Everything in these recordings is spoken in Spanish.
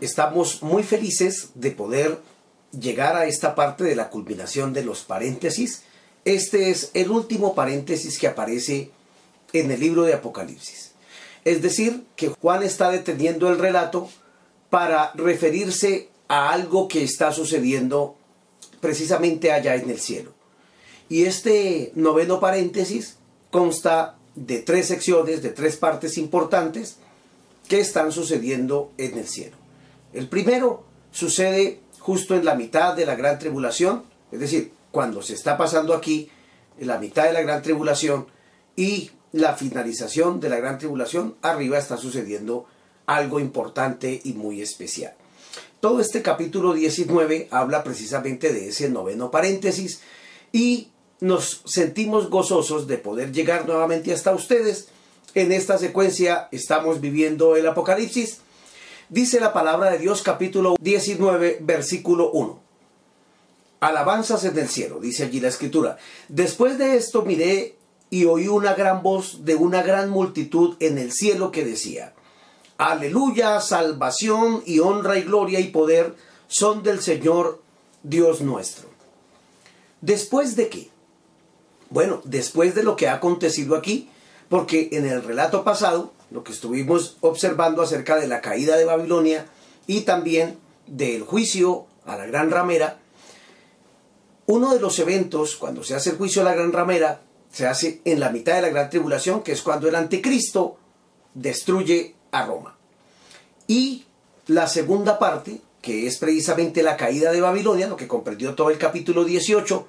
Estamos muy felices de poder llegar a esta parte de la culminación de los paréntesis. Este es el último paréntesis que aparece en el libro de Apocalipsis. Es decir, que Juan está deteniendo el relato para referirse a algo que está sucediendo precisamente allá en el cielo. Y este noveno paréntesis consta de tres secciones, de tres partes importantes que están sucediendo en el cielo. El primero sucede justo en la mitad de la gran tribulación, es decir, cuando se está pasando aquí, en la mitad de la gran tribulación y la finalización de la gran tribulación, arriba está sucediendo algo importante y muy especial. Todo este capítulo 19 habla precisamente de ese noveno paréntesis y nos sentimos gozosos de poder llegar nuevamente hasta ustedes. En esta secuencia estamos viviendo el Apocalipsis Dice la palabra de Dios capítulo 19 versículo 1. Alabanzas en el cielo, dice allí la escritura. Después de esto miré y oí una gran voz de una gran multitud en el cielo que decía, Aleluya, salvación y honra y gloria y poder son del Señor Dios nuestro. ¿Después de qué? Bueno, después de lo que ha acontecido aquí, porque en el relato pasado lo que estuvimos observando acerca de la caída de Babilonia y también del juicio a la gran ramera, uno de los eventos, cuando se hace el juicio a la gran ramera, se hace en la mitad de la gran tribulación, que es cuando el anticristo destruye a Roma. Y la segunda parte, que es precisamente la caída de Babilonia, lo que comprendió todo el capítulo 18,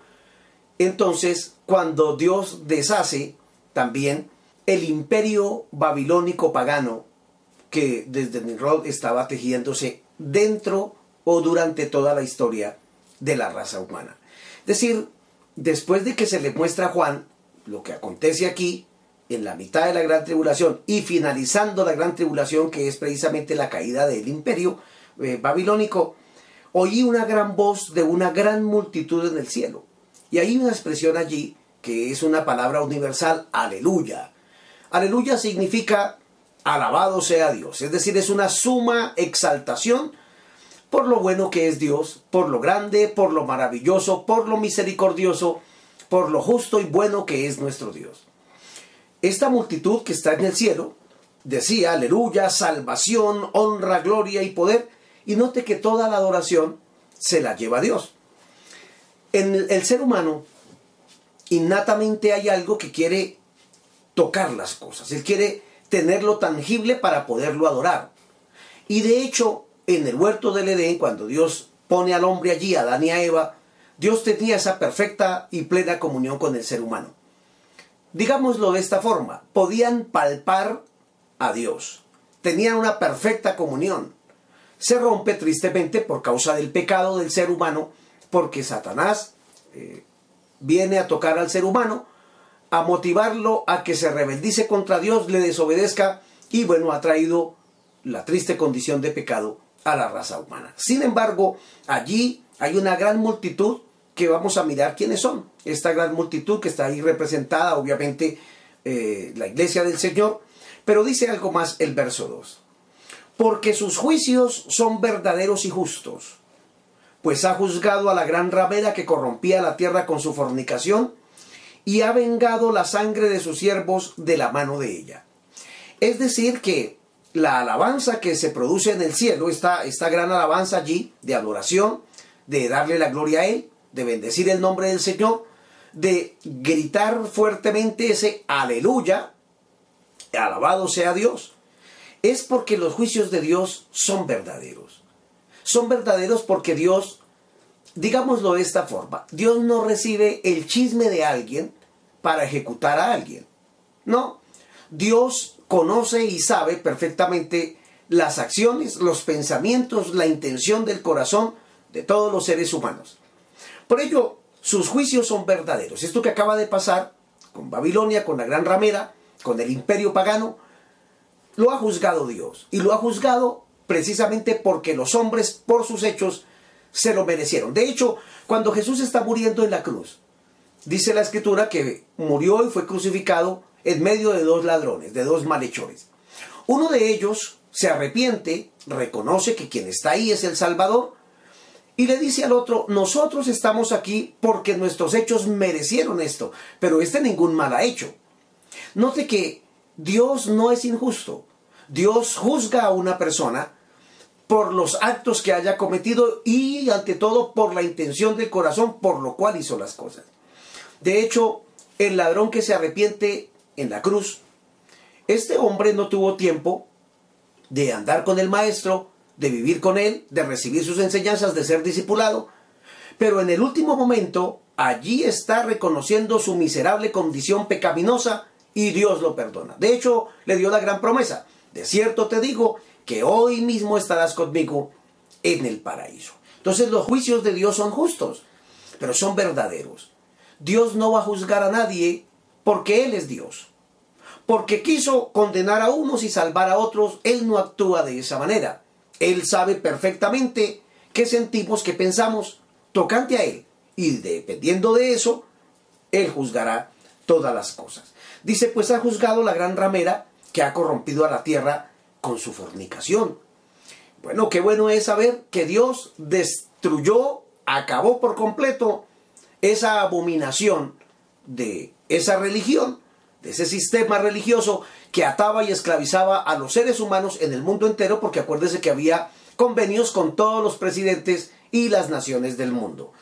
entonces cuando Dios deshace también el imperio babilónico pagano que desde Nimrod estaba tejiéndose dentro o durante toda la historia de la raza humana. Es decir, después de que se le muestra a Juan lo que acontece aquí, en la mitad de la gran tribulación y finalizando la gran tribulación, que es precisamente la caída del imperio eh, babilónico, oí una gran voz de una gran multitud en el cielo. Y hay una expresión allí que es una palabra universal, aleluya. Aleluya significa alabado sea Dios, es decir, es una suma exaltación por lo bueno que es Dios, por lo grande, por lo maravilloso, por lo misericordioso, por lo justo y bueno que es nuestro Dios. Esta multitud que está en el cielo decía, aleluya, salvación, honra, gloria y poder, y note que toda la adoración se la lleva a Dios. En el ser humano, innatamente hay algo que quiere tocar las cosas. Él quiere tenerlo tangible para poderlo adorar. Y de hecho, en el huerto del Edén, cuando Dios pone al hombre allí, a Adán y a Eva, Dios tenía esa perfecta y plena comunión con el ser humano. Digámoslo de esta forma, podían palpar a Dios, tenían una perfecta comunión. Se rompe tristemente por causa del pecado del ser humano, porque Satanás eh, viene a tocar al ser humano a motivarlo a que se rebeldice contra Dios, le desobedezca y bueno, ha traído la triste condición de pecado a la raza humana. Sin embargo, allí hay una gran multitud que vamos a mirar quiénes son. Esta gran multitud que está ahí representada, obviamente, eh, la iglesia del Señor, pero dice algo más el verso 2. Porque sus juicios son verdaderos y justos, pues ha juzgado a la gran ramera que corrompía la tierra con su fornicación y ha vengado la sangre de sus siervos de la mano de ella. Es decir, que la alabanza que se produce en el cielo, esta, esta gran alabanza allí de adoración, de darle la gloria a Él, de bendecir el nombre del Señor, de gritar fuertemente ese aleluya, alabado sea Dios, es porque los juicios de Dios son verdaderos. Son verdaderos porque Dios digámoslo de esta forma, Dios no recibe el chisme de alguien para ejecutar a alguien. No, Dios conoce y sabe perfectamente las acciones, los pensamientos, la intención del corazón de todos los seres humanos. Por ello, sus juicios son verdaderos. Esto que acaba de pasar con Babilonia, con la gran ramera, con el imperio pagano, lo ha juzgado Dios. Y lo ha juzgado precisamente porque los hombres, por sus hechos, se lo merecieron. De hecho, cuando Jesús está muriendo en la cruz, dice la escritura que murió y fue crucificado en medio de dos ladrones, de dos malhechores. Uno de ellos se arrepiente, reconoce que quien está ahí es el Salvador y le dice al otro, nosotros estamos aquí porque nuestros hechos merecieron esto, pero este ningún mal ha hecho. Note que Dios no es injusto. Dios juzga a una persona por los actos que haya cometido y ante todo por la intención del corazón por lo cual hizo las cosas. De hecho, el ladrón que se arrepiente en la cruz, este hombre no tuvo tiempo de andar con el maestro, de vivir con él, de recibir sus enseñanzas, de ser discipulado, pero en el último momento allí está reconociendo su miserable condición pecaminosa y Dios lo perdona. De hecho, le dio la gran promesa. De cierto te digo que hoy mismo estarás conmigo en el paraíso. Entonces los juicios de Dios son justos, pero son verdaderos. Dios no va a juzgar a nadie porque Él es Dios. Porque quiso condenar a unos y salvar a otros, Él no actúa de esa manera. Él sabe perfectamente qué sentimos, qué pensamos tocante a Él. Y dependiendo de eso, Él juzgará todas las cosas. Dice, pues ha juzgado la gran ramera que ha corrompido a la tierra con su fornicación. Bueno, qué bueno es saber que Dios destruyó, acabó por completo esa abominación de esa religión, de ese sistema religioso que ataba y esclavizaba a los seres humanos en el mundo entero, porque acuérdese que había convenios con todos los presidentes y las naciones del mundo.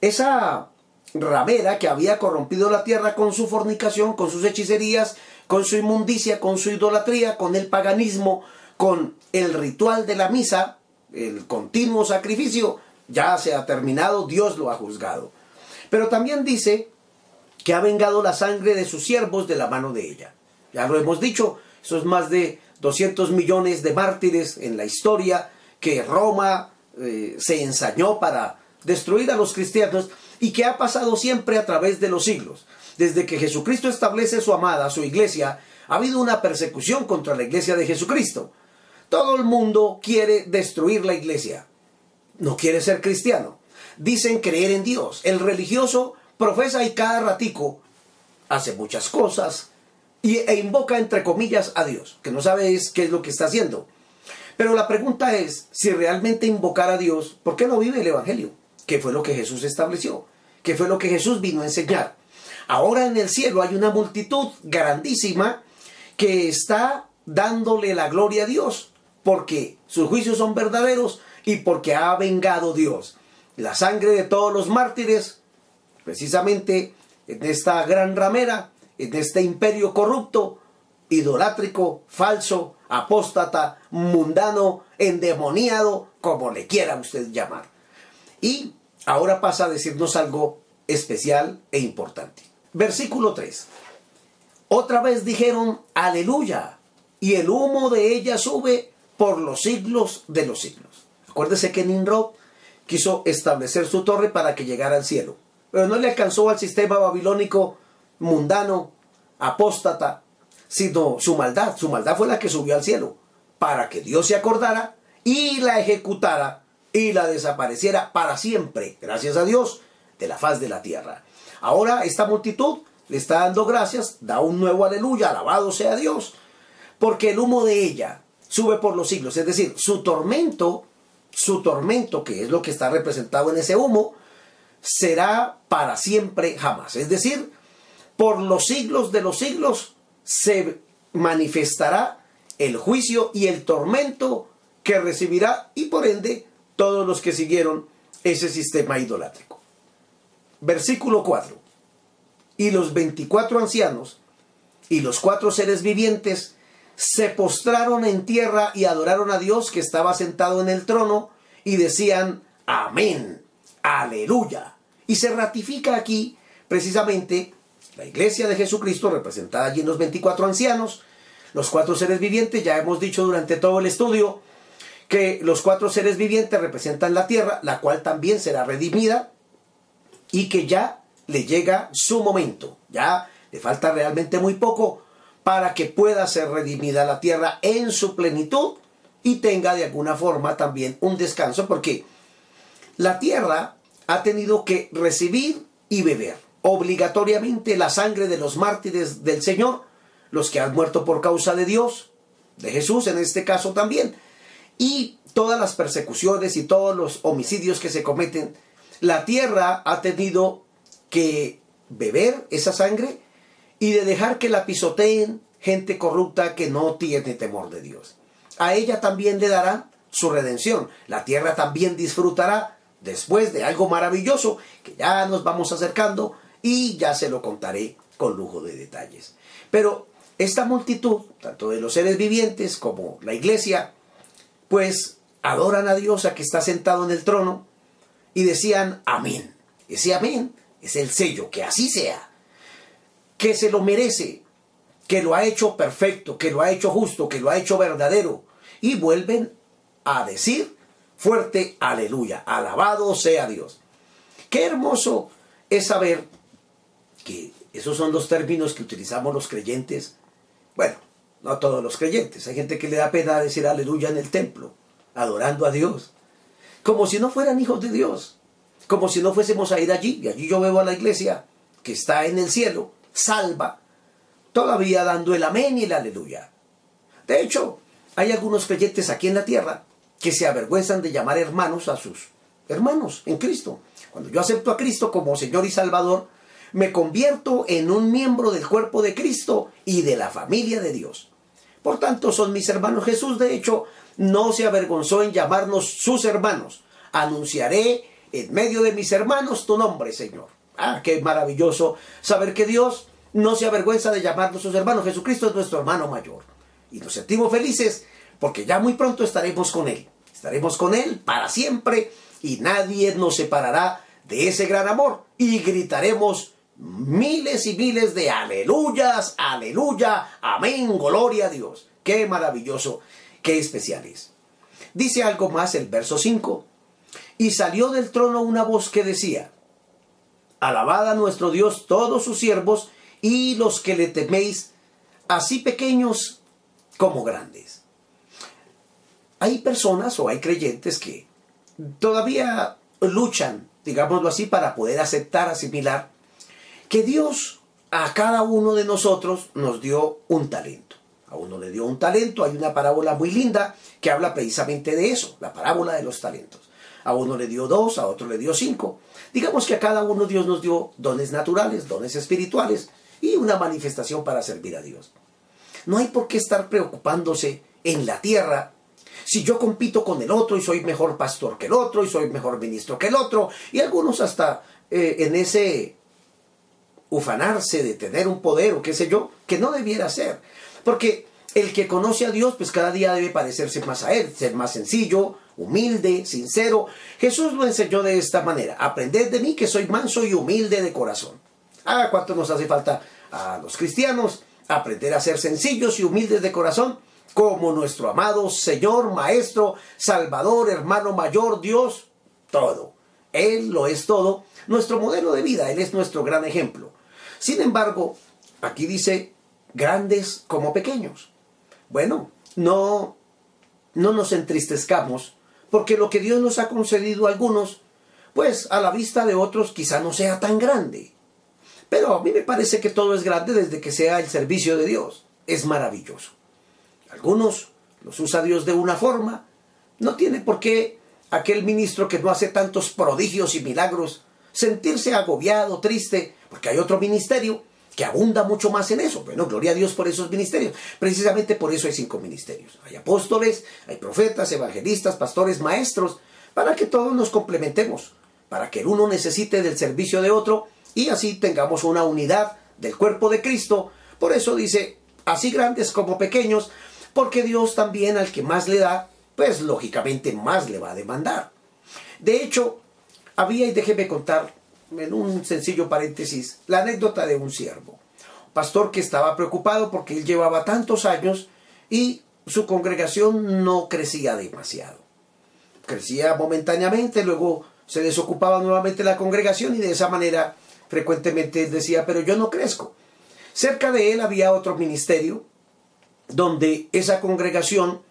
Esa ramera que había corrompido la tierra con su fornicación, con sus hechicerías, con su inmundicia, con su idolatría, con el paganismo, con el ritual de la misa, el continuo sacrificio, ya se ha terminado, Dios lo ha juzgado. Pero también dice que ha vengado la sangre de sus siervos de la mano de ella. Ya lo hemos dicho, esos más de 200 millones de mártires en la historia que Roma eh, se ensañó para destruir a los cristianos y que ha pasado siempre a través de los siglos. Desde que Jesucristo establece su amada, su iglesia, ha habido una persecución contra la iglesia de Jesucristo. Todo el mundo quiere destruir la iglesia. No quiere ser cristiano dicen creer en Dios. El religioso profesa y cada ratico hace muchas cosas y, e invoca entre comillas a Dios, que no sabe qué es lo que está haciendo. Pero la pregunta es, si realmente invocar a Dios, ¿por qué no vive el Evangelio? ¿Qué fue lo que Jesús estableció? ¿Qué fue lo que Jesús vino a enseñar? Ahora en el cielo hay una multitud grandísima que está dándole la gloria a Dios, porque sus juicios son verdaderos y porque ha vengado Dios la sangre de todos los mártires, precisamente en esta gran ramera, en este imperio corrupto, idolátrico, falso, apóstata, mundano, endemoniado, como le quiera usted llamar. Y ahora pasa a decirnos algo especial e importante. Versículo 3. Otra vez dijeron, aleluya, y el humo de ella sube por los siglos de los siglos. Acuérdese que Nimrod quiso establecer su torre para que llegara al cielo. Pero no le alcanzó al sistema babilónico mundano, apóstata, sino su maldad. Su maldad fue la que subió al cielo, para que Dios se acordara y la ejecutara y la desapareciera para siempre, gracias a Dios, de la faz de la tierra. Ahora esta multitud le está dando gracias, da un nuevo aleluya, alabado sea Dios, porque el humo de ella sube por los siglos, es decir, su tormento su tormento, que es lo que está representado en ese humo, será para siempre jamás. Es decir, por los siglos de los siglos se manifestará el juicio y el tormento que recibirá y por ende todos los que siguieron ese sistema idolátrico. Versículo 4. Y los 24 ancianos y los cuatro seres vivientes se postraron en tierra y adoraron a Dios que estaba sentado en el trono y decían, amén, aleluya. Y se ratifica aquí precisamente la iglesia de Jesucristo, representada allí en los 24 ancianos, Los cuatro seres vivientes, ya hemos dicho durante todo el estudio, que los cuatro seres vivientes representan la tierra, la cual también será redimida y que ya le llega su momento. Ya le falta realmente muy poco para que pueda ser redimida la tierra en su plenitud y tenga de alguna forma también un descanso, porque la tierra ha tenido que recibir y beber obligatoriamente la sangre de los mártires del Señor, los que han muerto por causa de Dios, de Jesús en este caso también, y todas las persecuciones y todos los homicidios que se cometen, la tierra ha tenido que beber esa sangre y de dejar que la pisoteen gente corrupta que no tiene temor de Dios. A ella también le dará su redención. La tierra también disfrutará después de algo maravilloso que ya nos vamos acercando y ya se lo contaré con lujo de detalles. Pero esta multitud, tanto de los seres vivientes como la iglesia, pues adoran a Dios a que está sentado en el trono y decían amén. Ese amén es el sello, que así sea, que se lo merece, que lo ha hecho perfecto, que lo ha hecho justo, que lo ha hecho verdadero. Y vuelven a decir fuerte, aleluya, alabado sea Dios. Qué hermoso es saber que esos son los términos que utilizamos los creyentes. Bueno, no todos los creyentes. Hay gente que le da pena decir aleluya en el templo, adorando a Dios. Como si no fueran hijos de Dios. Como si no fuésemos a ir allí. Y allí yo veo a la iglesia que está en el cielo, salva, todavía dando el amén y el aleluya. De hecho, hay algunos creyentes aquí en la tierra que se avergüenzan de llamar hermanos a sus hermanos en Cristo. Cuando yo acepto a Cristo como Señor y Salvador, me convierto en un miembro del cuerpo de Cristo y de la familia de Dios. Por tanto, son mis hermanos. Jesús, de hecho, no se avergonzó en llamarnos sus hermanos. Anunciaré en medio de mis hermanos tu nombre, Señor. Ah, qué maravilloso saber que Dios no se avergüenza de llamarnos sus hermanos. Jesucristo es nuestro hermano mayor. Y nos sentimos felices porque ya muy pronto estaremos con Él. Estaremos con Él para siempre y nadie nos separará de ese gran amor. Y gritaremos miles y miles de aleluyas, aleluya, amén, gloria a Dios. Qué maravilloso, qué especial es. Dice algo más el verso 5. Y salió del trono una voz que decía, Alabad a nuestro Dios todos sus siervos y los que le teméis, así pequeños como grandes. Hay personas o hay creyentes que todavía luchan, digámoslo así, para poder aceptar, asimilar que Dios a cada uno de nosotros nos dio un talento. A uno le dio un talento, hay una parábola muy linda que habla precisamente de eso, la parábola de los talentos. A uno le dio dos, a otro le dio cinco. Digamos que a cada uno Dios nos dio dones naturales, dones espirituales y una manifestación para servir a Dios. No hay por qué estar preocupándose en la tierra si yo compito con el otro y soy mejor pastor que el otro y soy mejor ministro que el otro y algunos hasta eh, en ese ufanarse de tener un poder o qué sé yo, que no debiera ser. Porque el que conoce a Dios, pues cada día debe parecerse más a Él, ser más sencillo, humilde, sincero. Jesús lo enseñó de esta manera, aprended de mí que soy manso y humilde de corazón. Ah, ¿cuánto nos hace falta a los cristianos aprender a ser sencillos y humildes de corazón? Como nuestro amado Señor, Maestro, Salvador, hermano mayor, Dios, todo. Él lo es todo, nuestro modelo de vida, Él es nuestro gran ejemplo. Sin embargo, aquí dice grandes como pequeños. Bueno, no, no nos entristezcamos porque lo que Dios nos ha concedido a algunos, pues a la vista de otros quizá no sea tan grande. Pero a mí me parece que todo es grande desde que sea el servicio de Dios. Es maravilloso. Algunos los usa Dios de una forma. No tiene por qué aquel ministro que no hace tantos prodigios y milagros sentirse agobiado, triste, porque hay otro ministerio que abunda mucho más en eso. Bueno, gloria a Dios por esos ministerios. Precisamente por eso hay cinco ministerios. Hay apóstoles, hay profetas, evangelistas, pastores, maestros, para que todos nos complementemos, para que el uno necesite del servicio de otro y así tengamos una unidad del cuerpo de Cristo. Por eso dice, así grandes como pequeños, porque Dios también al que más le da, pues lógicamente más le va a demandar. De hecho, había, y déjeme contar en un sencillo paréntesis, la anécdota de un siervo. pastor que estaba preocupado porque él llevaba tantos años y su congregación no crecía demasiado. Crecía momentáneamente, luego se desocupaba nuevamente la congregación y de esa manera frecuentemente él decía, pero yo no crezco. Cerca de él había otro ministerio donde esa congregación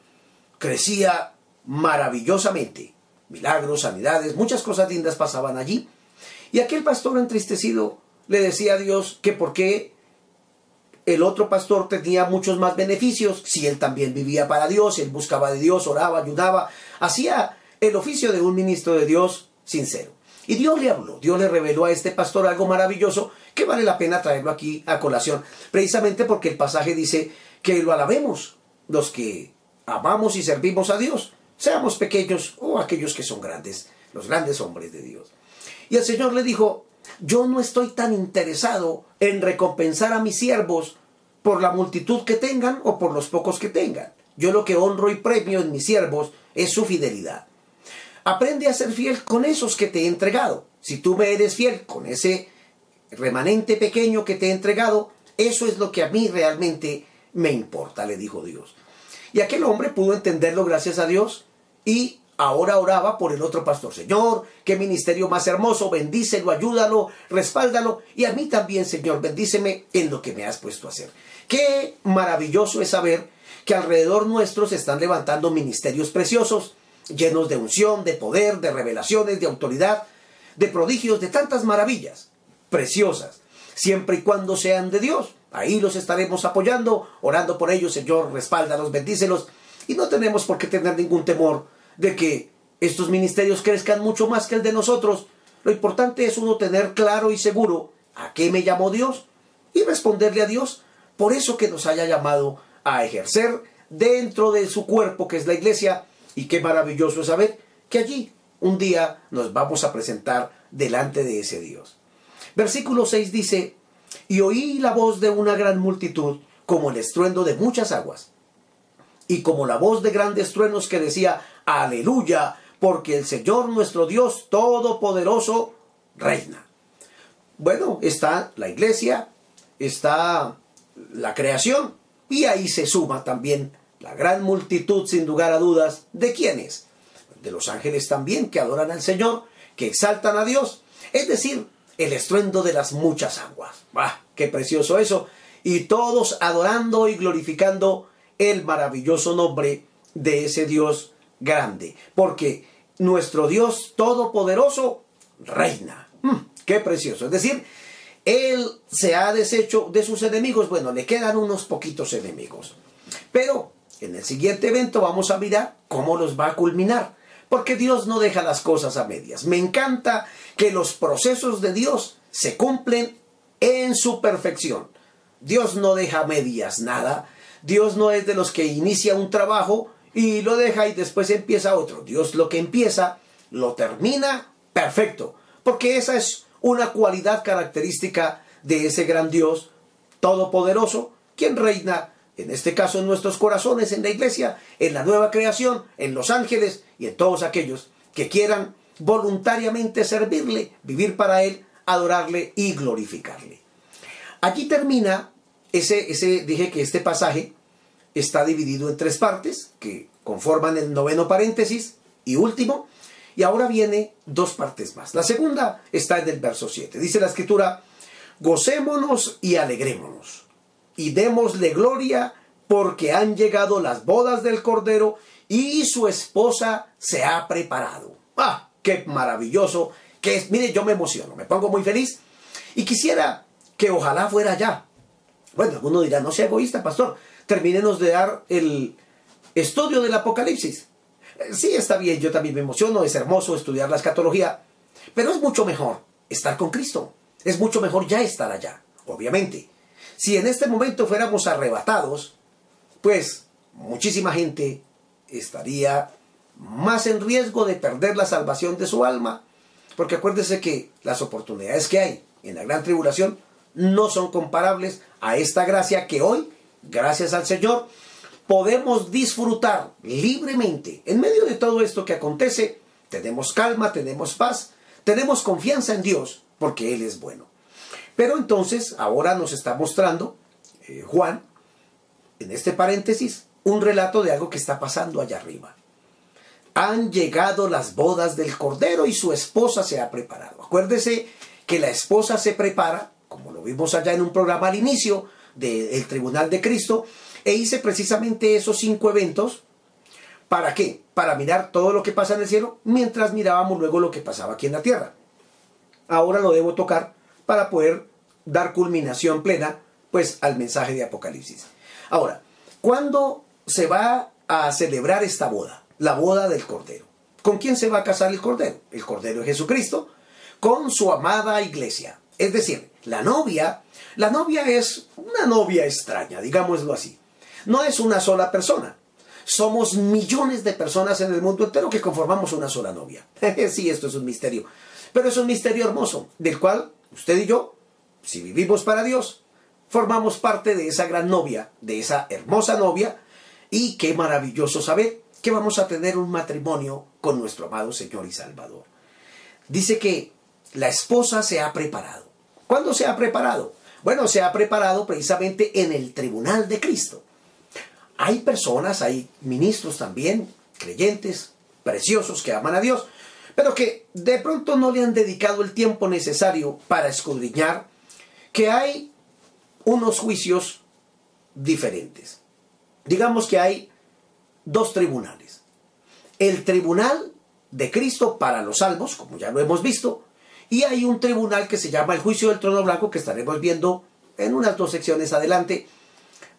crecía maravillosamente. Milagros, sanidades, muchas cosas lindas pasaban allí. Y aquel pastor entristecido le decía a Dios que por qué el otro pastor tenía muchos más beneficios si él también vivía para Dios, él buscaba de Dios, oraba, ayudaba, hacía el oficio de un ministro de Dios sincero. Y Dios le habló, Dios le reveló a este pastor algo maravilloso que vale la pena traerlo aquí a colación, precisamente porque el pasaje dice que lo alabemos, los que amamos y servimos a Dios, seamos pequeños o aquellos que son grandes, los grandes hombres de Dios. Y el Señor le dijo, yo no estoy tan interesado en recompensar a mis siervos por la multitud que tengan o por los pocos que tengan. Yo lo que honro y premio en mis siervos es su fidelidad. Aprende a ser fiel con esos que te he entregado. Si tú me eres fiel con ese remanente pequeño que te he entregado, eso es lo que a mí realmente me importa, le dijo Dios. Y aquel hombre pudo entenderlo gracias a Dios y ahora oraba por el otro pastor. Señor, qué ministerio más hermoso, bendícelo, ayúdalo, respáldalo y a mí también, Señor, bendíceme en lo que me has puesto a hacer. Qué maravilloso es saber que alrededor nuestro se están levantando ministerios preciosos, llenos de unción, de poder, de revelaciones, de autoridad, de prodigios, de tantas maravillas preciosas, siempre y cuando sean de Dios. Ahí los estaremos apoyando, orando por ellos, Señor, respáldalos, bendícelos, y no tenemos por qué tener ningún temor de que estos ministerios crezcan mucho más que el de nosotros. Lo importante es uno tener claro y seguro a qué me llamó Dios y responderle a Dios por eso que nos haya llamado a ejercer dentro de su cuerpo que es la iglesia y qué maravilloso es saber que allí un día nos vamos a presentar delante de ese Dios. Versículo 6 dice, y oí la voz de una gran multitud como el estruendo de muchas aguas y como la voz de grandes truenos que decía, aleluya, porque el Señor nuestro Dios Todopoderoso reina. Bueno, está la iglesia, está la creación y ahí se suma también la gran multitud, sin lugar a dudas, ¿de quiénes? De los ángeles también que adoran al Señor, que exaltan a Dios, es decir, el estruendo de las muchas aguas. ¡Bah! ¡Qué precioso eso! Y todos adorando y glorificando el maravilloso nombre de ese Dios grande, porque nuestro Dios todopoderoso reina. Mm, ¡Qué precioso! Es decir, Él se ha deshecho de sus enemigos. Bueno, le quedan unos poquitos enemigos. Pero en el siguiente evento vamos a mirar cómo los va a culminar. Porque Dios no deja las cosas a medias. Me encanta que los procesos de Dios se cumplen en su perfección. Dios no deja medias nada. Dios no es de los que inicia un trabajo y lo deja y después empieza otro. Dios lo que empieza, lo termina perfecto. Porque esa es una cualidad característica de ese gran Dios todopoderoso, quien reina, en este caso en nuestros corazones, en la iglesia, en la nueva creación, en los ángeles y en todos aquellos que quieran voluntariamente servirle, vivir para Él, adorarle y glorificarle. Aquí termina ese, ese, dije que este pasaje está dividido en tres partes que conforman el noveno paréntesis y último. Y ahora viene dos partes más. La segunda está en el verso 7. Dice la escritura, gocémonos y alegrémonos y démosle gloria porque han llegado las bodas del Cordero y su esposa se ha preparado. ¡Ah! ¡Qué maravilloso! Que es, mire, yo me emociono, me pongo muy feliz y quisiera que ojalá fuera ya. Bueno, alguno dirá, no sea egoísta, pastor, termínenos de dar el estudio del Apocalipsis. Eh, sí, está bien, yo también me emociono, es hermoso estudiar la escatología, pero es mucho mejor estar con Cristo. Es mucho mejor ya estar allá, obviamente. Si en este momento fuéramos arrebatados, pues muchísima gente estaría más en riesgo de perder la salvación de su alma. Porque acuérdese que las oportunidades que hay en la gran tribulación no son comparables a esta gracia que hoy, gracias al Señor, podemos disfrutar libremente. En medio de todo esto que acontece, tenemos calma, tenemos paz, tenemos confianza en Dios, porque Él es bueno. Pero entonces, ahora nos está mostrando eh, Juan, en este paréntesis, un relato de algo que está pasando allá arriba. Han llegado las bodas del Cordero y su esposa se ha preparado. Acuérdese que la esposa se prepara, como lo vimos allá en un programa al inicio del Tribunal de Cristo, e hice precisamente esos cinco eventos. ¿Para qué? Para mirar todo lo que pasa en el cielo mientras mirábamos luego lo que pasaba aquí en la tierra. Ahora lo debo tocar para poder dar culminación plena pues al mensaje de Apocalipsis. Ahora, ¿cuándo se va a celebrar esta boda? La boda del Cordero. ¿Con quién se va a casar el Cordero? El Cordero de Jesucristo, con su amada iglesia. Es decir, la novia, la novia es una novia extraña, digámoslo así. No es una sola persona. Somos millones de personas en el mundo entero que conformamos una sola novia. sí, esto es un misterio. Pero es un misterio hermoso, del cual usted y yo, si vivimos para Dios, formamos parte de esa gran novia, de esa hermosa novia, y qué maravilloso saber que vamos a tener un matrimonio con nuestro amado Señor y Salvador. Dice que la esposa se ha preparado. ¿Cuándo se ha preparado? Bueno, se ha preparado precisamente en el tribunal de Cristo. Hay personas, hay ministros también, creyentes, preciosos, que aman a Dios, pero que de pronto no le han dedicado el tiempo necesario para escudriñar que hay unos juicios diferentes. Digamos que hay dos tribunales. El tribunal de Cristo para los salvos, como ya lo hemos visto, y hay un tribunal que se llama el juicio del trono blanco, que estaremos viendo en unas dos secciones adelante,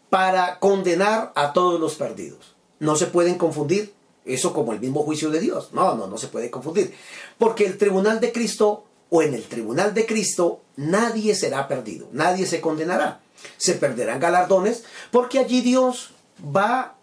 para condenar a todos los perdidos. No se pueden confundir eso como el mismo juicio de Dios. No, no, no se puede confundir. Porque el tribunal de Cristo o en el tribunal de Cristo nadie será perdido, nadie se condenará. Se perderán galardones porque allí Dios va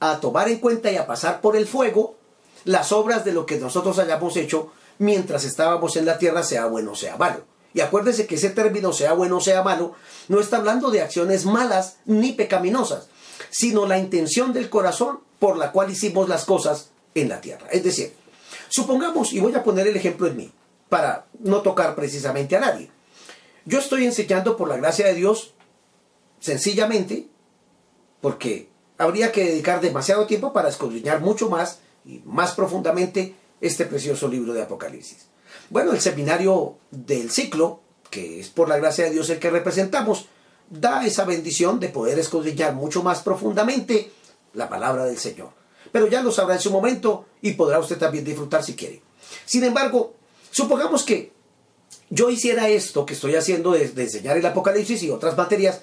a tomar en cuenta y a pasar por el fuego las obras de lo que nosotros hayamos hecho mientras estábamos en la tierra, sea bueno o sea malo. Y acuérdese que ese término, sea bueno o sea malo, no está hablando de acciones malas ni pecaminosas, sino la intención del corazón por la cual hicimos las cosas en la tierra. Es decir, supongamos, y voy a poner el ejemplo en mí, para no tocar precisamente a nadie. Yo estoy enseñando por la gracia de Dios, sencillamente, porque habría que dedicar demasiado tiempo para escudriñar mucho más y más profundamente este precioso libro de Apocalipsis. Bueno, el seminario del ciclo, que es por la gracia de Dios el que representamos, da esa bendición de poder escudriñar mucho más profundamente la palabra del Señor. Pero ya lo sabrá en su momento y podrá usted también disfrutar si quiere. Sin embargo, supongamos que yo hiciera esto que estoy haciendo de, enseñar el Apocalipsis y otras materias,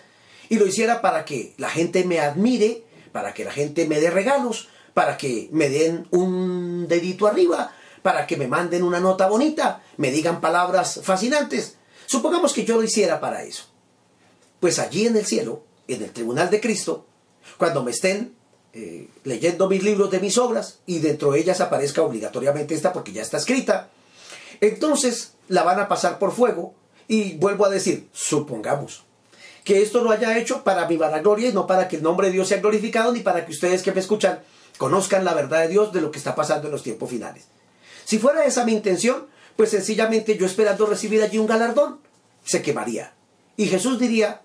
y lo hiciera para que la gente me admire, para que la gente me dé regalos, para que me den un dedito arriba, para que me manden una nota bonita, me digan palabras fascinantes. Supongamos que yo lo hiciera para eso. Pues allí en el cielo, en el tribunal de Cristo, cuando me estén eh, leyendo mis libros de mis obras y dentro de ellas aparezca obligatoriamente esta porque ya está escrita, entonces la van a pasar por fuego y vuelvo a decir, supongamos que esto lo haya hecho para mi vanagloria y no para que el nombre de Dios sea glorificado ni para que ustedes que me escuchan conozcan la verdad de Dios de lo que está pasando en los tiempos finales. Si fuera esa mi intención, pues sencillamente yo esperando recibir allí un galardón, se quemaría. Y Jesús diría,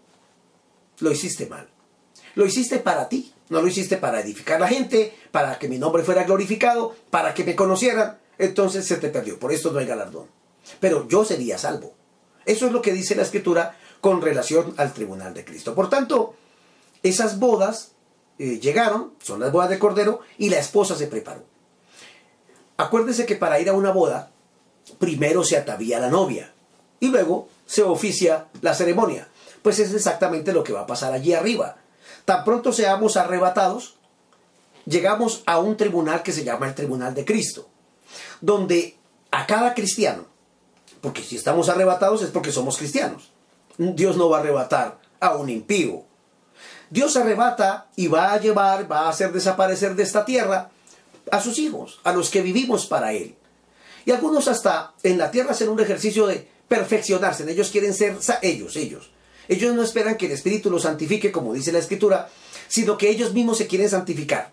lo hiciste mal. Lo hiciste para ti, no lo hiciste para edificar la gente, para que mi nombre fuera glorificado, para que me conocieran. Entonces se te perdió, por esto no hay galardón. Pero yo sería salvo. Eso es lo que dice la escritura con relación al tribunal de Cristo. Por tanto, esas bodas eh, llegaron, son las bodas de Cordero, y la esposa se preparó. Acuérdese que para ir a una boda, primero se atavía la novia y luego se oficia la ceremonia. Pues es exactamente lo que va a pasar allí arriba. Tan pronto seamos arrebatados, llegamos a un tribunal que se llama el Tribunal de Cristo, donde a cada cristiano, porque si estamos arrebatados es porque somos cristianos, Dios no va a arrebatar a un impío. Dios arrebata y va a llevar, va a hacer desaparecer de esta tierra a sus hijos, a los que vivimos para Él. Y algunos hasta en la tierra hacen un ejercicio de perfeccionarse. Ellos quieren ser ellos, ellos. Ellos no esperan que el Espíritu los santifique, como dice la Escritura, sino que ellos mismos se quieren santificar.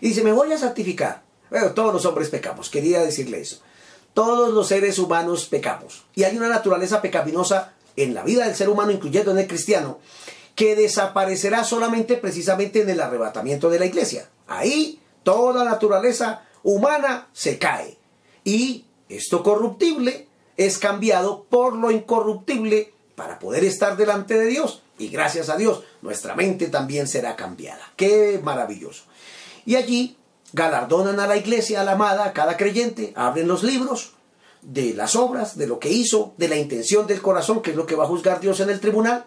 Y dice, me voy a santificar. Bueno, todos los hombres pecamos, quería decirle eso. Todos los seres humanos pecamos. Y hay una naturaleza pecaminosa en la vida del ser humano, incluyendo en el cristiano, que desaparecerá solamente precisamente en el arrebatamiento de la iglesia. Ahí toda naturaleza humana se cae. Y esto corruptible es cambiado por lo incorruptible para poder estar delante de Dios. Y gracias a Dios, nuestra mente también será cambiada. Qué maravilloso. Y allí galardonan a la iglesia, a la amada, a cada creyente, abren los libros de las obras, de lo que hizo, de la intención del corazón, que es lo que va a juzgar Dios en el tribunal.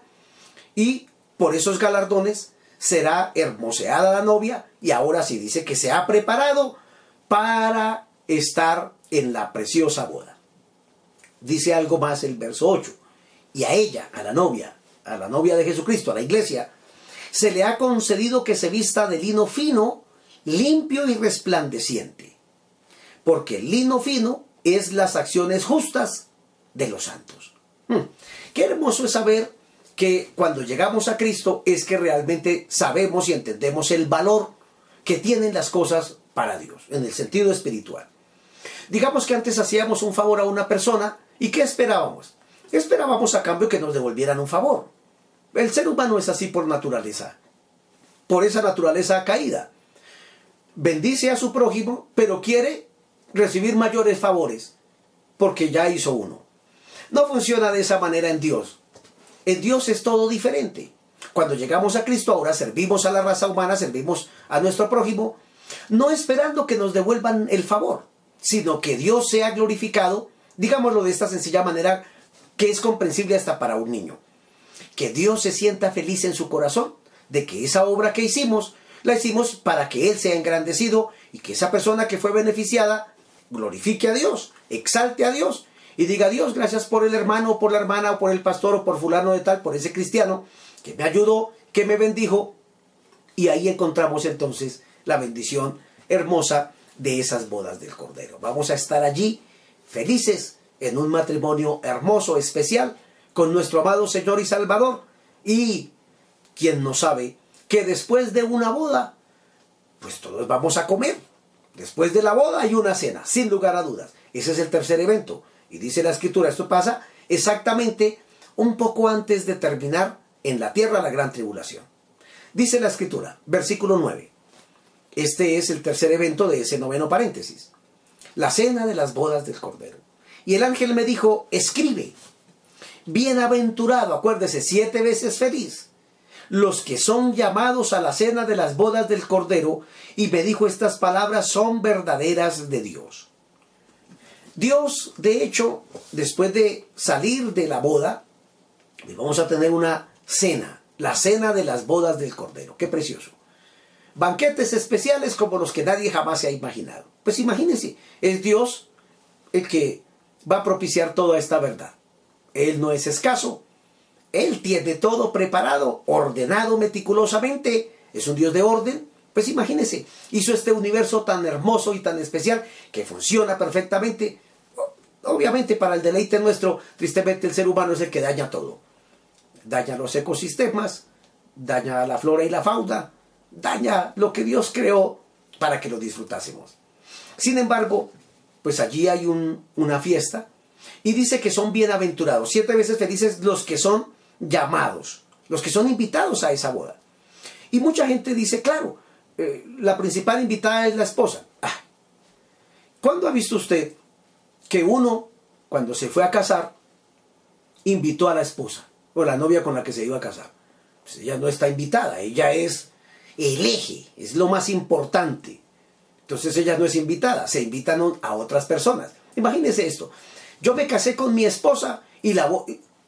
Y por esos galardones será hermoseada la novia y ahora sí dice que se ha preparado para estar en la preciosa boda. Dice algo más el verso 8. Y a ella, a la novia, a la novia de Jesucristo, a la iglesia, se le ha concedido que se vista de lino fino, limpio y resplandeciente. Porque el lino fino es las acciones justas de los santos. Hmm. Qué hermoso es saber que cuando llegamos a Cristo es que realmente sabemos y entendemos el valor que tienen las cosas para Dios, en el sentido espiritual. Digamos que antes hacíamos un favor a una persona y ¿qué esperábamos? Esperábamos a cambio que nos devolvieran un favor. El ser humano es así por naturaleza, por esa naturaleza caída. Bendice a su prójimo, pero quiere recibir mayores favores, porque ya hizo uno. No funciona de esa manera en Dios. En Dios es todo diferente. Cuando llegamos a Cristo ahora servimos a la raza humana, servimos a nuestro prójimo, no esperando que nos devuelvan el favor, sino que Dios sea glorificado, digámoslo de esta sencilla manera que es comprensible hasta para un niño. Que Dios se sienta feliz en su corazón de que esa obra que hicimos la hicimos para que Él sea engrandecido y que esa persona que fue beneficiada glorifique a Dios, exalte a Dios y diga Dios, gracias por el hermano o por la hermana o por el pastor o por fulano de tal, por ese cristiano que me ayudó, que me bendijo. Y ahí encontramos entonces la bendición hermosa de esas bodas del Cordero. Vamos a estar allí felices en un matrimonio hermoso, especial, con nuestro amado Señor y Salvador. Y quien no sabe que después de una boda, pues todos vamos a comer. Después de la boda hay una cena, sin lugar a dudas. Ese es el tercer evento. Y dice la escritura, esto pasa exactamente un poco antes de terminar en la tierra la gran tribulación. Dice la escritura, versículo 9. Este es el tercer evento de ese noveno paréntesis. La cena de las bodas del Cordero. Y el ángel me dijo, escribe, bienaventurado, acuérdese, siete veces feliz, los que son llamados a la cena de las bodas del Cordero. Y me dijo, estas palabras son verdaderas de Dios. Dios, de hecho, después de salir de la boda, vamos a tener una cena, la cena de las bodas del Cordero. Qué precioso. Banquetes especiales como los que nadie jamás se ha imaginado. Pues imagínense, es Dios el que va a propiciar toda esta verdad. Él no es escaso. Él tiene todo preparado, ordenado meticulosamente. Es un Dios de orden. Pues imagínense, hizo este universo tan hermoso y tan especial que funciona perfectamente. Obviamente para el deleite nuestro, tristemente el ser humano es el que daña todo. Daña los ecosistemas, daña la flora y la fauna, daña lo que Dios creó para que lo disfrutásemos. Sin embargo, pues allí hay una fiesta y dice que son bienaventurados, siete veces felices los que son llamados, los que son invitados a esa boda. Y mucha gente dice, claro, eh, la principal invitada es la esposa. Ah, ¿Cuándo ha visto usted que uno, cuando se fue a casar, invitó a la esposa o la novia con la que se iba a casar? Pues ella no está invitada, ella es el eje, es lo más importante. Entonces ella no es invitada, se invitan a otras personas. Imagínese esto. Yo me casé con mi esposa y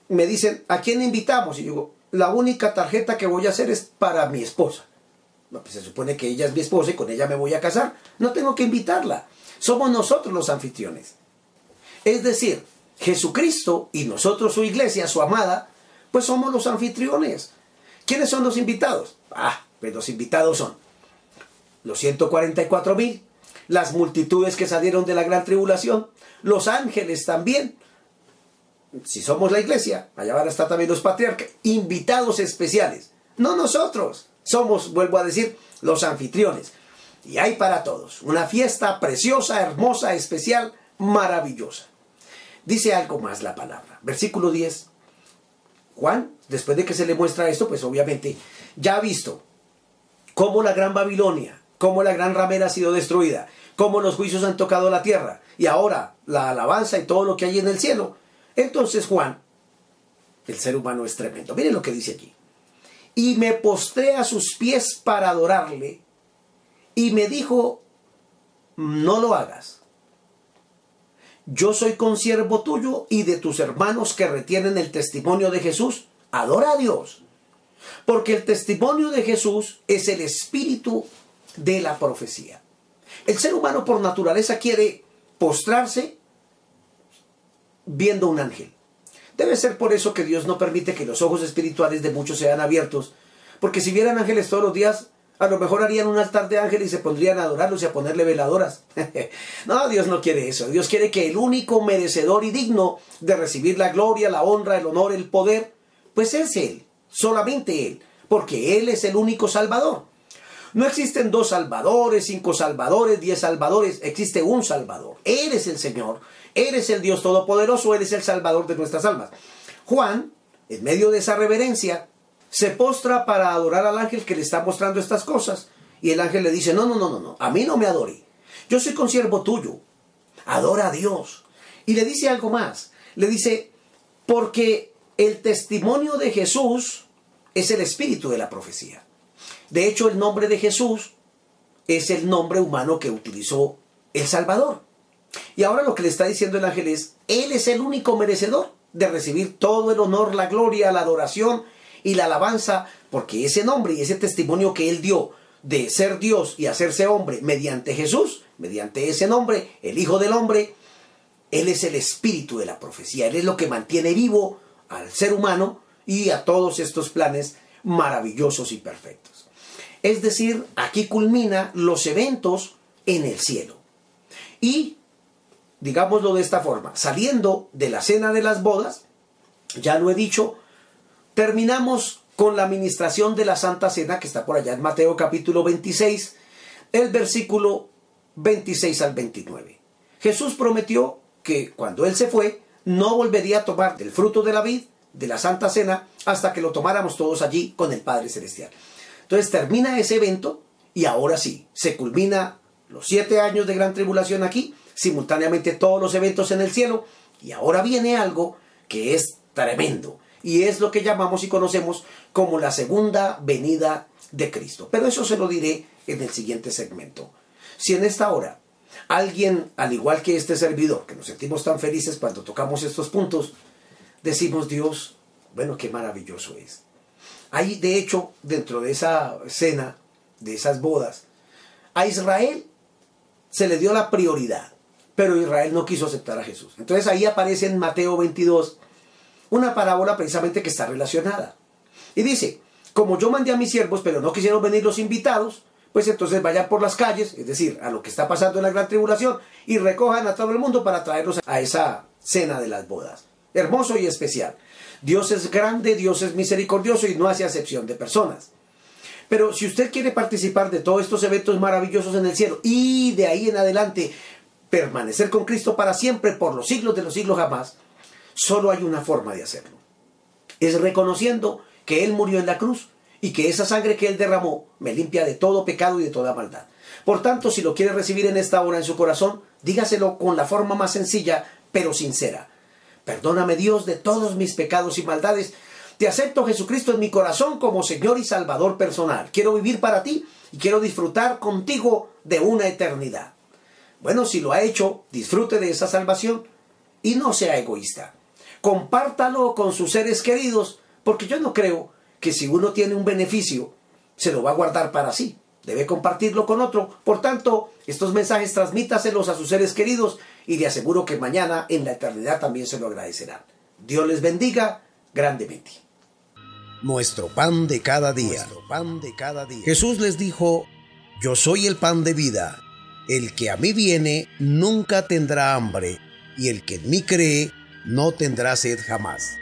me dicen, ¿a quién invitamos? Y yo digo, la única tarjeta que voy a hacer es para mi esposa. Pues se supone que ella es mi esposa y con ella me voy a casar. No tengo que invitarla. Somos nosotros los anfitriones. Es decir, Jesucristo y nosotros su iglesia, su amada, pues somos los anfitriones. ¿Quiénes son los invitados? Ah, pues los invitados son los 144 mil, las multitudes que salieron de la gran tribulación, los ángeles también. Si somos la iglesia, allá van a estar también los patriarcas, invitados especiales. No nosotros, somos, vuelvo a decir, los anfitriones. Y hay para todos una fiesta preciosa, hermosa, especial, maravillosa. Dice algo más la palabra. Versículo 10. Juan, después de que se le muestra esto, pues obviamente ya ha visto cómo la gran Babilonia, cómo la gran ramera ha sido destruida, cómo los juicios han tocado la tierra y ahora la alabanza y todo lo que hay en el cielo. Entonces Juan, el ser humano es tremendo. Miren lo que dice aquí. Y me postré a sus pies para adorarle y me dijo, no lo hagas. Yo soy consiervo tuyo y de tus hermanos que retienen el testimonio de Jesús. Adora a Dios. Porque el testimonio de Jesús es el espíritu de la profecía. El ser humano por naturaleza quiere postrarse viendo un ángel. Debe ser por eso que Dios no permite que los ojos espirituales de muchos sean abiertos, porque si vieran ángeles todos los días, a lo mejor harían un altar de ángeles y se pondrían a adorarlos y a ponerle veladoras. no, Dios no quiere eso. Dios quiere que el único merecedor y digno de recibir la gloria, la honra, el honor, el poder, pues es Él, solamente Él, porque Él es el único Salvador. No existen dos salvadores, cinco salvadores, diez salvadores, existe un salvador. Él es el Señor, Él es el Dios Todopoderoso, Él es el salvador de nuestras almas. Juan, en medio de esa reverencia, se postra para adorar al ángel que le está mostrando estas cosas. Y el ángel le dice, no, no, no, no, no, a mí no me adore. Yo soy consiervo tuyo. Adora a Dios. Y le dice algo más. Le dice, porque el testimonio de Jesús es el espíritu de la profecía. De hecho, el nombre de Jesús es el nombre humano que utilizó el Salvador. Y ahora lo que le está diciendo el ángel es, Él es el único merecedor de recibir todo el honor, la gloria, la adoración y la alabanza, porque ese nombre y ese testimonio que Él dio de ser Dios y hacerse hombre mediante Jesús, mediante ese nombre, el Hijo del Hombre, Él es el espíritu de la profecía, Él es lo que mantiene vivo al ser humano y a todos estos planes maravillosos y perfectos. Es decir, aquí culmina los eventos en el cielo. Y, digámoslo de esta forma, saliendo de la cena de las bodas, ya lo he dicho, terminamos con la administración de la Santa Cena, que está por allá en Mateo capítulo 26, el versículo 26 al 29. Jesús prometió que cuando Él se fue, no volvería a tomar del fruto de la vid, de la Santa Cena, hasta que lo tomáramos todos allí con el Padre Celestial. Entonces termina ese evento y ahora sí, se culmina los siete años de gran tribulación aquí, simultáneamente todos los eventos en el cielo, y ahora viene algo que es tremendo, y es lo que llamamos y conocemos como la segunda venida de Cristo. Pero eso se lo diré en el siguiente segmento. Si en esta hora alguien, al igual que este servidor, que nos sentimos tan felices cuando tocamos estos puntos, decimos Dios, bueno, qué maravilloso es. Hay, de hecho, dentro de esa cena, de esas bodas, a Israel se le dio la prioridad, pero Israel no quiso aceptar a Jesús. Entonces ahí aparece en Mateo 22 una parábola precisamente que está relacionada. Y dice, como yo mandé a mis siervos, pero no quisieron venir los invitados, pues entonces vayan por las calles, es decir, a lo que está pasando en la gran tribulación, y recojan a todo el mundo para traerlos a esa cena de las bodas. Hermoso y especial. Dios es grande, Dios es misericordioso y no hace acepción de personas. Pero si usted quiere participar de todos estos eventos maravillosos en el cielo y de ahí en adelante permanecer con Cristo para siempre, por los siglos de los siglos jamás, solo hay una forma de hacerlo. Es reconociendo que Él murió en la cruz y que esa sangre que Él derramó me limpia de todo pecado y de toda maldad. Por tanto, si lo quiere recibir en esta hora en su corazón, dígaselo con la forma más sencilla, pero sincera. Perdóname Dios de todos mis pecados y maldades. Te acepto Jesucristo en mi corazón como Señor y Salvador personal. Quiero vivir para ti y quiero disfrutar contigo de una eternidad. Bueno, si lo ha hecho, disfrute de esa salvación y no sea egoísta. Compártalo con sus seres queridos, porque yo no creo que si uno tiene un beneficio, se lo va a guardar para sí. Debe compartirlo con otro. Por tanto, estos mensajes transmítaselos a sus seres queridos y le aseguro que mañana en la eternidad también se lo agradecerán. Dios les bendiga grandemente. Nuestro pan de cada día. pan de cada día. Jesús les dijo, yo soy el pan de vida. El que a mí viene nunca tendrá hambre, y el que en mí cree no tendrá sed jamás.